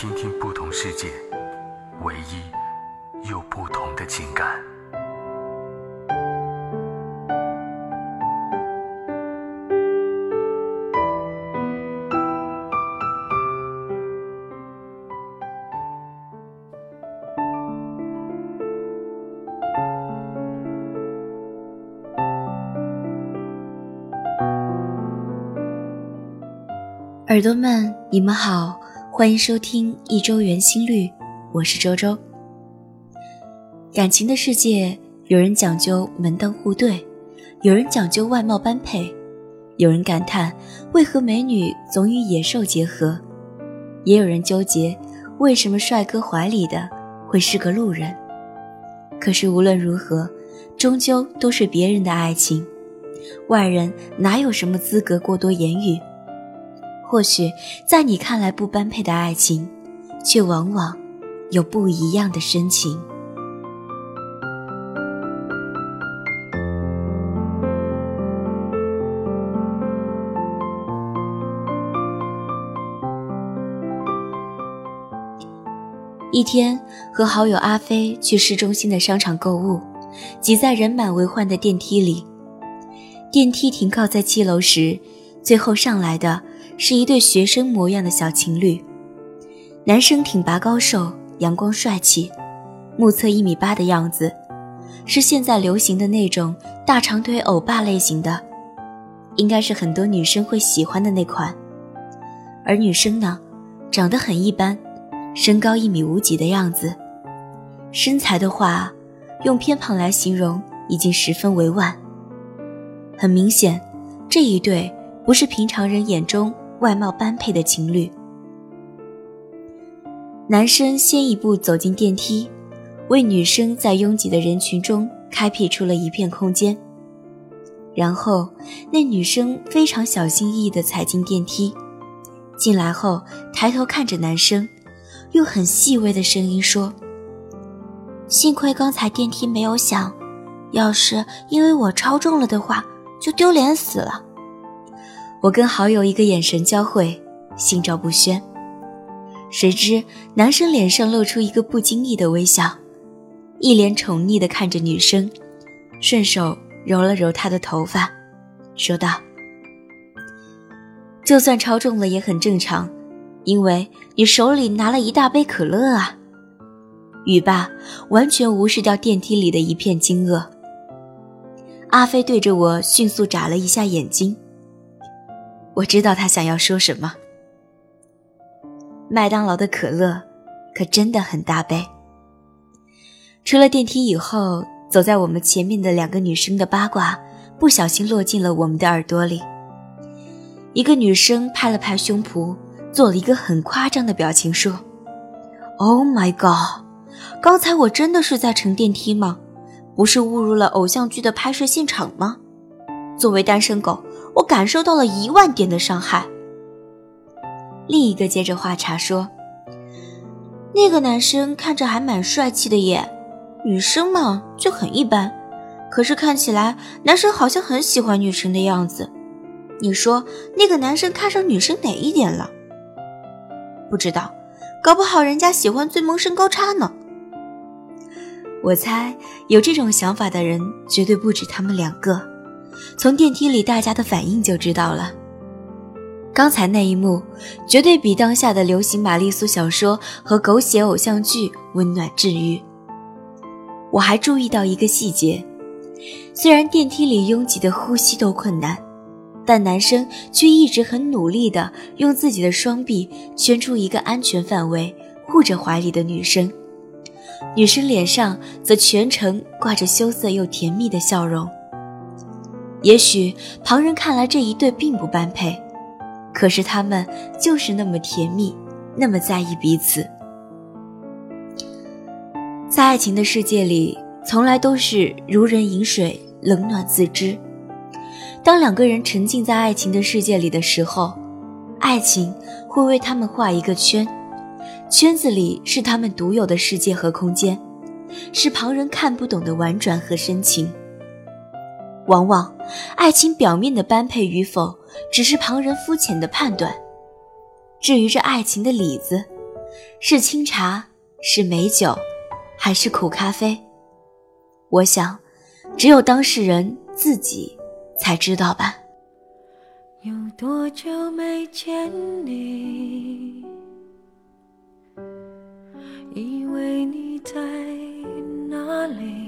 听听不同世界，唯一又不同的情感。耳朵们，你们好。欢迎收听一周圆心率，我是周周。感情的世界，有人讲究门当户对，有人讲究外貌般配，有人感叹为何美女总与野兽结合，也有人纠结为什么帅哥怀里的会是个路人。可是无论如何，终究都是别人的爱情，外人哪有什么资格过多言语？或许在你看来不般配的爱情，却往往有不一样的深情。一天，和好友阿飞去市中心的商场购物，挤在人满为患的电梯里。电梯停靠在七楼时，最后上来的。是一对学生模样的小情侣，男生挺拔高瘦，阳光帅气，目测一米八的样子，是现在流行的那种大长腿欧巴类型的，应该是很多女生会喜欢的那款。而女生呢，长得很一般，身高一米五几的样子，身材的话，用偏胖来形容已经十分委婉。很明显，这一对不是平常人眼中。外貌般配的情侣，男生先一步走进电梯，为女生在拥挤的人群中开辟出了一片空间。然后，那女生非常小心翼翼地踩进电梯，进来后抬头看着男生，用很细微的声音说：“幸亏刚才电梯没有响，要是因为我超重了的话，就丢脸死了。”我跟好友一个眼神交汇，心照不宣。谁知男生脸上露出一个不经意的微笑，一脸宠溺地看着女生，顺手揉了揉她的头发，说道：“就算超重了也很正常，因为你手里拿了一大杯可乐啊。”语罢，完全无视掉电梯里的一片惊愕。阿飞对着我迅速眨了一下眼睛。我知道他想要说什么。麦当劳的可乐可真的很大杯。出了电梯以后，走在我们前面的两个女生的八卦不小心落进了我们的耳朵里。一个女生拍了拍胸脯，做了一个很夸张的表情，说：“Oh my god！刚才我真的是在乘电梯吗？不是误入了偶像剧的拍摄现场吗？作为单身狗。”我感受到了一万点的伤害。另一个接着话茬说：“那个男生看着还蛮帅气的耶，女生嘛就很一般。可是看起来男生好像很喜欢女生的样子。你说那个男生看上女生哪一点了？不知道，搞不好人家喜欢最萌身高差呢。我猜有这种想法的人绝对不止他们两个。”从电梯里大家的反应就知道了。刚才那一幕绝对比当下的流行玛丽苏小说和狗血偶像剧温暖治愈。我还注意到一个细节：虽然电梯里拥挤的呼吸都困难，但男生却一直很努力地用自己的双臂圈出一个安全范围，护着怀里的女生。女生脸上则全程挂着羞涩又甜蜜的笑容。也许旁人看来这一对并不般配，可是他们就是那么甜蜜，那么在意彼此。在爱情的世界里，从来都是如人饮水，冷暖自知。当两个人沉浸在爱情的世界里的时候，爱情会为他们画一个圈，圈子里是他们独有的世界和空间，是旁人看不懂的婉转和深情。往往，爱情表面的般配与否，只是旁人肤浅的判断。至于这爱情的里子，是清茶，是美酒，还是苦咖啡？我想，只有当事人自己才知道吧。有多久没见你？以为你在哪里？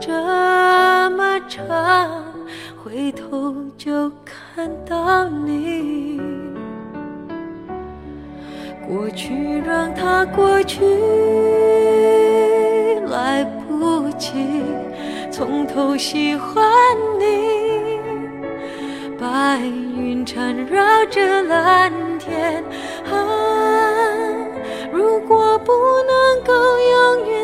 这么长，回头就看到你。过去让它过去，来不及从头喜欢你。白云缠绕着蓝天，啊，如果不能够永远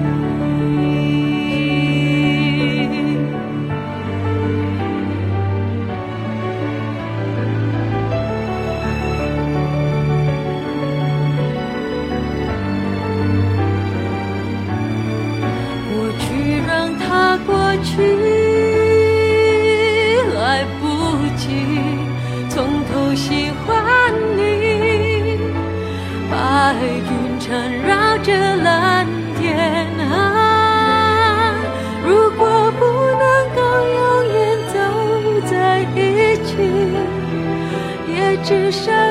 山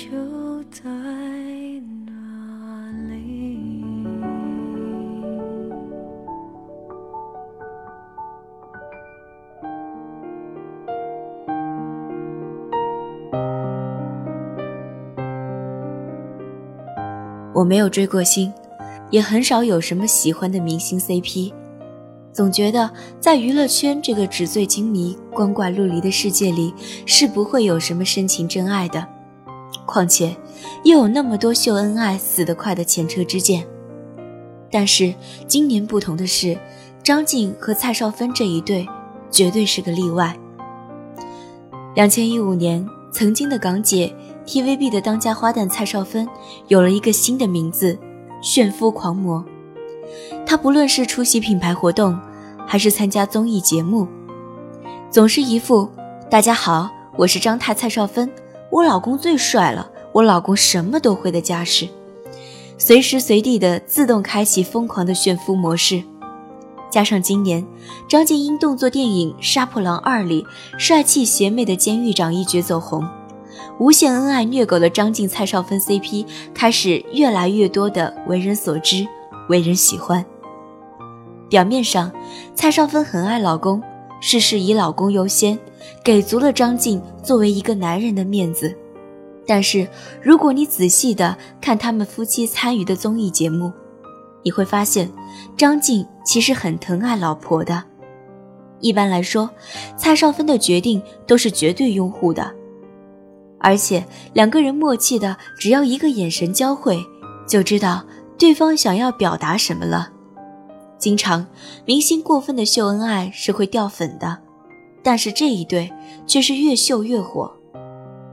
就在哪里我没有追过星，也很少有什么喜欢的明星 CP，总觉得在娱乐圈这个纸醉金迷、光怪陆离的世界里，是不会有什么深情真爱的。况且，又有那么多秀恩爱死得快的前车之鉴。但是今年不同的是，张晋和蔡少芬这一对绝对是个例外。两千一五年，曾经的港姐。TVB 的当家花旦蔡少芬有了一个新的名字——炫夫狂魔。她不论是出席品牌活动，还是参加综艺节目，总是一副“大家好，我是张太蔡少芬，我老公最帅了，我老公什么都会的架势，随时随地的自动开启疯狂的炫夫模式。加上今年张晋因动作电影《杀破狼二》里帅气邪魅的监狱长一角走红，无限恩爱虐狗的张晋蔡少芬 CP 开始越来越多的为人所知、为人喜欢。表面上，蔡少芬很爱老公，事事以老公优先，给足了张晋作为一个男人的面子。但是，如果你仔细的看他们夫妻参与的综艺节目，你会发现，张晋其实很疼爱老婆的。一般来说，蔡少芬的决定都是绝对拥护的，而且两个人默契的，只要一个眼神交汇，就知道对方想要表达什么了。经常，明星过分的秀恩爱是会掉粉的，但是这一对却是越秀越火。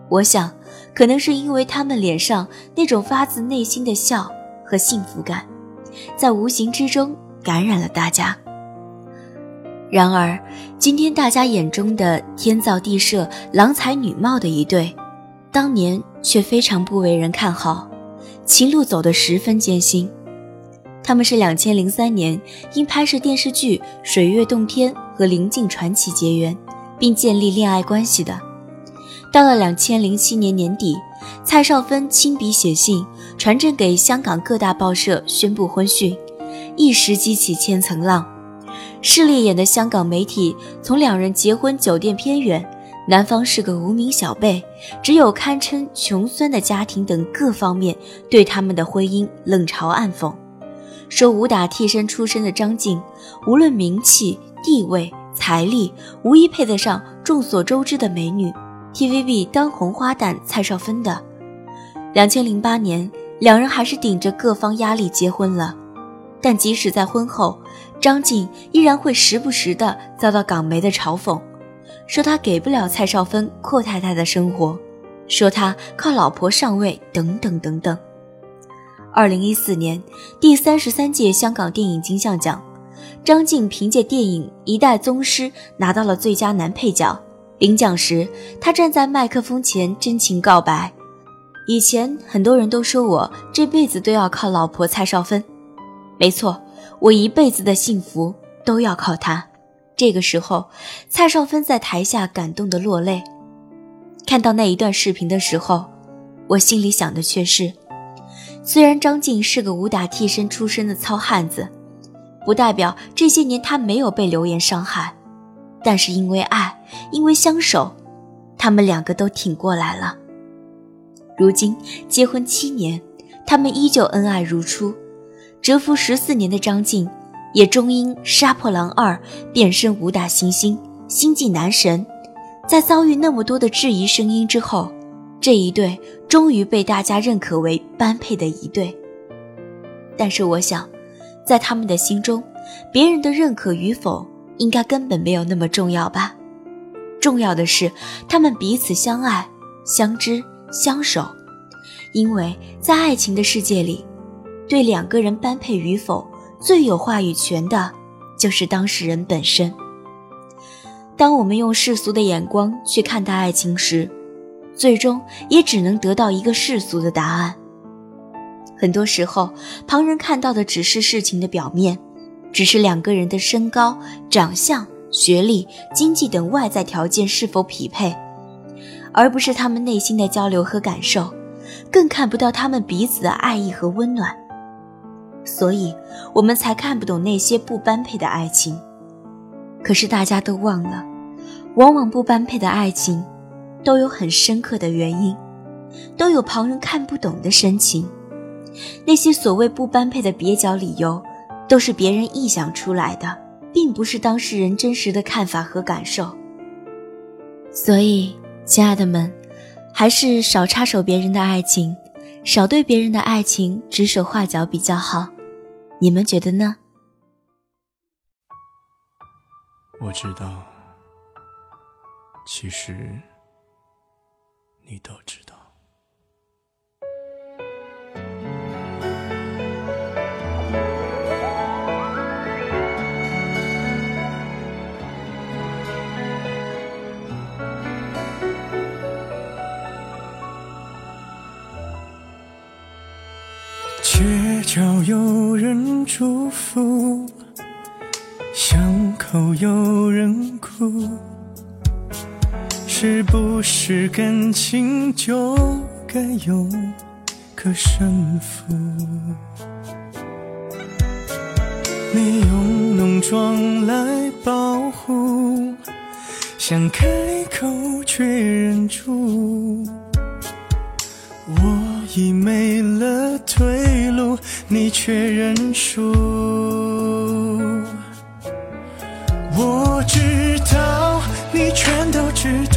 我想，可能是因为他们脸上那种发自内心的笑和幸福感。在无形之中感染了大家。然而，今天大家眼中的天造地设、郎才女貌的一对，当年却非常不为人看好，情路走得十分艰辛。他们是两千零三年因拍摄电视剧《水月洞天》和《灵境传奇》结缘，并建立恋爱关系的。到了两千零七年年底。蔡少芬亲笔写信传真给香港各大报社宣布婚讯，一时激起千层浪。势利眼的香港媒体从两人结婚酒店偏远、男方是个无名小辈、只有堪称穷酸的家庭等各方面对他们的婚姻冷嘲暗讽，说武打替身出身的张晋，无论名气、地位、财力，无一配得上众所周知的美女。TVB 当红花旦蔡少芬的，两千零八年，两人还是顶着各方压力结婚了。但即使在婚后，张晋依然会时不时的遭到港媒的嘲讽，说他给不了蔡少芬阔太太的生活，说他靠老婆上位等等等等。二零一四年第三十三届香港电影金像奖，张晋凭借电影《一代宗师》拿到了最佳男配角。领奖时，他站在麦克风前真情告白：“以前很多人都说我这辈子都要靠老婆蔡少芬，没错，我一辈子的幸福都要靠她。”这个时候，蔡少芬在台下感动的落泪。看到那一段视频的时候，我心里想的却是：虽然张晋是个武打替身出身的糙汉子，不代表这些年他没有被流言伤害。但是因为爱，因为相守，他们两个都挺过来了。如今结婚七年，他们依旧恩爱如初。蛰伏十四年的张晋，也终因《杀破狼二》变身武打新星、星际男神。在遭遇那么多的质疑声音之后，这一对终于被大家认可为般配的一对。但是我想，在他们的心中，别人的认可与否。应该根本没有那么重要吧？重要的是他们彼此相爱、相知、相守。因为在爱情的世界里，对两个人般配与否最有话语权的，就是当事人本身。当我们用世俗的眼光去看待爱情时，最终也只能得到一个世俗的答案。很多时候，旁人看到的只是事情的表面。只是两个人的身高、长相、学历、经济等外在条件是否匹配，而不是他们内心的交流和感受，更看不到他们彼此的爱意和温暖。所以，我们才看不懂那些不般配的爱情。可是大家都忘了，往往不般配的爱情，都有很深刻的原因，都有旁人看不懂的深情。那些所谓不般配的蹩脚理由。都是别人臆想出来的，并不是当事人真实的看法和感受。所以，亲爱的们，还是少插手别人的爱情，少对别人的爱情指手画脚比较好。你们觉得呢？我知道，其实你都知道。街角有人祝福，巷口有人哭，是不是感情就该有个胜负？你用浓妆来保护，想开口却忍住。我已没了退路，你却认输。我知道，你全都知道，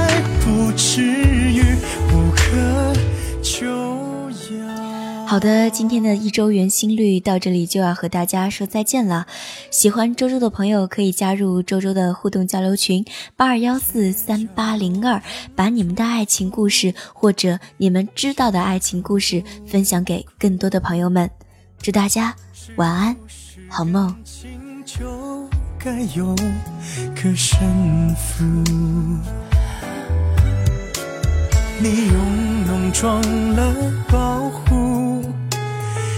至于无可救药。好的，今天的一周圆心率到这里就要和大家说再见了。喜欢周周的朋友可以加入周周的互动交流群八二幺四三八零二，把你们的爱情故事或者你们知道的爱情故事分享给更多的朋友们。祝大家晚安，好梦。就该有个胜负。你用浓妆来保护，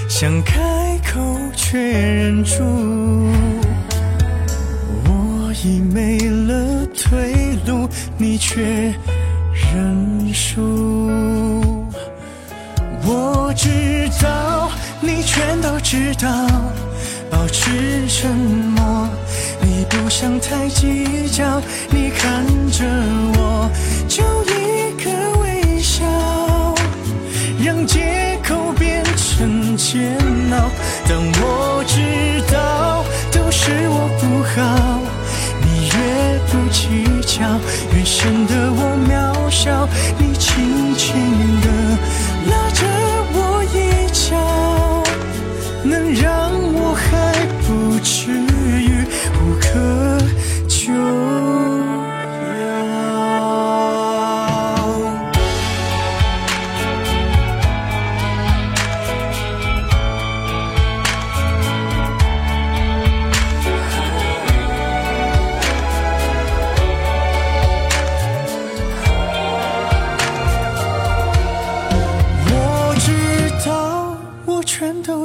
想开口却忍住。我已没了退路，你却认输。我知道，你全都知道，保持沉默。你不想太计较，你看着我，就一借口变成煎熬。但我知道，都是我不好。你越不计较，越显得我渺小。你轻轻地拉着我衣角，能让